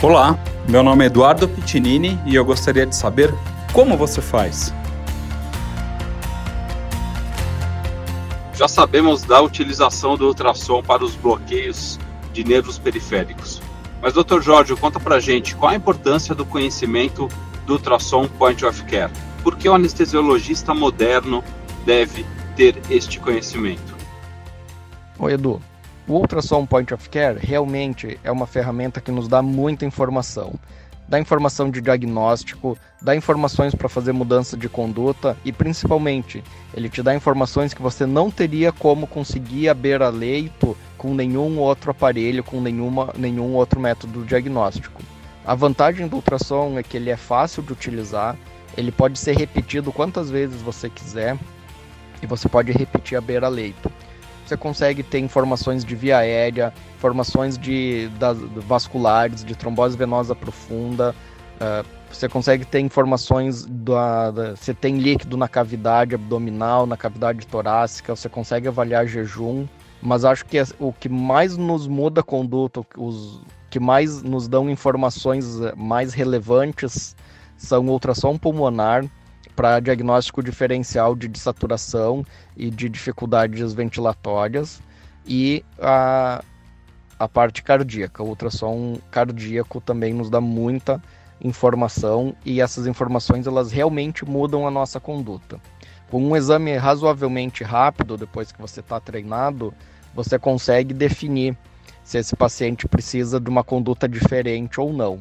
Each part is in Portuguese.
Olá, meu nome é Eduardo Pitinini e eu gostaria de saber como você faz. Já sabemos da utilização do ultrassom para os bloqueios de nervos periféricos. Mas, Dr. Jorge, conta pra gente qual a importância do conhecimento do ultrassom point of care. Por que o anestesiologista moderno deve ter este conhecimento? Oi, Edu. O Ultrassom Point of Care realmente é uma ferramenta que nos dá muita informação. Dá informação de diagnóstico, dá informações para fazer mudança de conduta e principalmente ele te dá informações que você não teria como conseguir a beira-leito com nenhum outro aparelho, com nenhuma, nenhum outro método diagnóstico. A vantagem do ultrassom é que ele é fácil de utilizar, ele pode ser repetido quantas vezes você quiser e você pode repetir a beira-leito você consegue ter informações de via aérea, informações de, das, vasculares, de trombose venosa profunda. Uh, você consegue ter informações da, da, se tem líquido na cavidade abdominal, na cavidade torácica, você consegue avaliar jejum. Mas acho que o que mais nos muda a conduta, os que mais nos dão informações eh, mais relevantes são ultrassom pulmonar, para diagnóstico diferencial de desaturação e de dificuldades ventilatórias e a, a parte cardíaca. O ultrassom cardíaco também nos dá muita informação e essas informações elas realmente mudam a nossa conduta. Com um exame razoavelmente rápido, depois que você está treinado, você consegue definir se esse paciente precisa de uma conduta diferente ou não.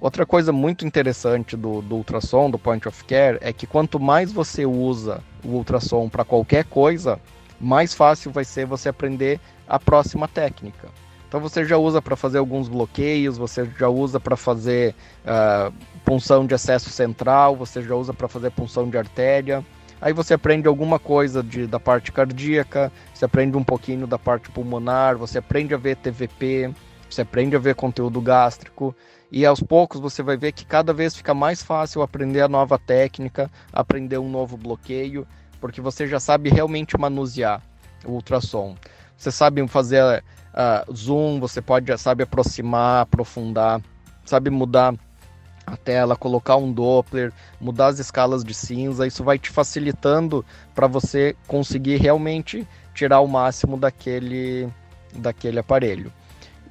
Outra coisa muito interessante do, do ultrassom, do point of care, é que quanto mais você usa o ultrassom para qualquer coisa, mais fácil vai ser você aprender a próxima técnica. Então você já usa para fazer alguns bloqueios, você já usa para fazer uh, punção de acesso central, você já usa para fazer punção de artéria. Aí você aprende alguma coisa de, da parte cardíaca, você aprende um pouquinho da parte pulmonar, você aprende a ver TVP, você aprende a ver conteúdo gástrico e aos poucos você vai ver que cada vez fica mais fácil aprender a nova técnica, aprender um novo bloqueio, porque você já sabe realmente manusear o ultrassom. Você sabe fazer uh, zoom, você pode sabe aproximar, aprofundar, sabe mudar a tela, colocar um Doppler, mudar as escalas de cinza, isso vai te facilitando para você conseguir realmente tirar o máximo daquele, daquele aparelho.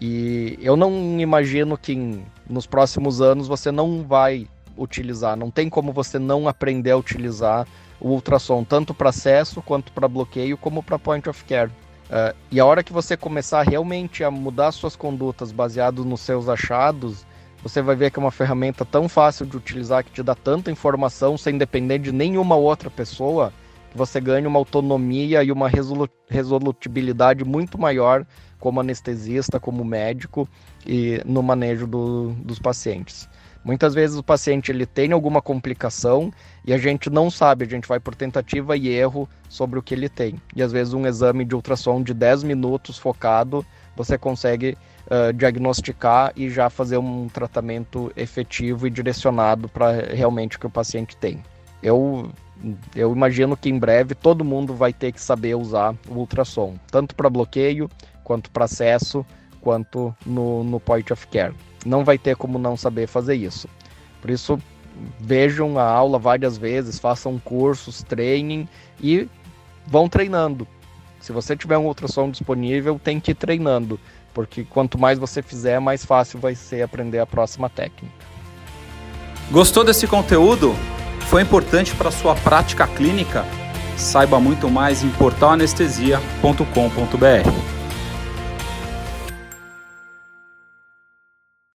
E eu não imagino que em, nos próximos anos você não vai utilizar, não tem como você não aprender a utilizar o ultrassom, tanto para acesso quanto para bloqueio, como para point of care. Uh, e a hora que você começar realmente a mudar suas condutas baseado nos seus achados, você vai ver que é uma ferramenta tão fácil de utilizar que te dá tanta informação sem depender de nenhuma outra pessoa, você ganha uma autonomia e uma resolutibilidade muito maior como anestesista, como médico e no manejo do, dos pacientes. Muitas vezes o paciente ele tem alguma complicação e a gente não sabe, a gente vai por tentativa e erro sobre o que ele tem. E às vezes um exame de ultrassom de 10 minutos focado, você consegue uh, diagnosticar e já fazer um tratamento efetivo e direcionado para realmente o que o paciente tem. Eu eu imagino que em breve todo mundo vai ter que saber usar o ultrassom, tanto para bloqueio quanto para acesso, quanto no, no point of care. Não vai ter como não saber fazer isso. Por isso, vejam a aula várias vezes, façam cursos, treinem e vão treinando. Se você tiver um ultrassom disponível, tem que ir treinando, porque quanto mais você fizer, mais fácil vai ser aprender a próxima técnica. Gostou desse conteúdo? Foi importante para sua prática clínica? Saiba muito mais em portalanestesia.com.br.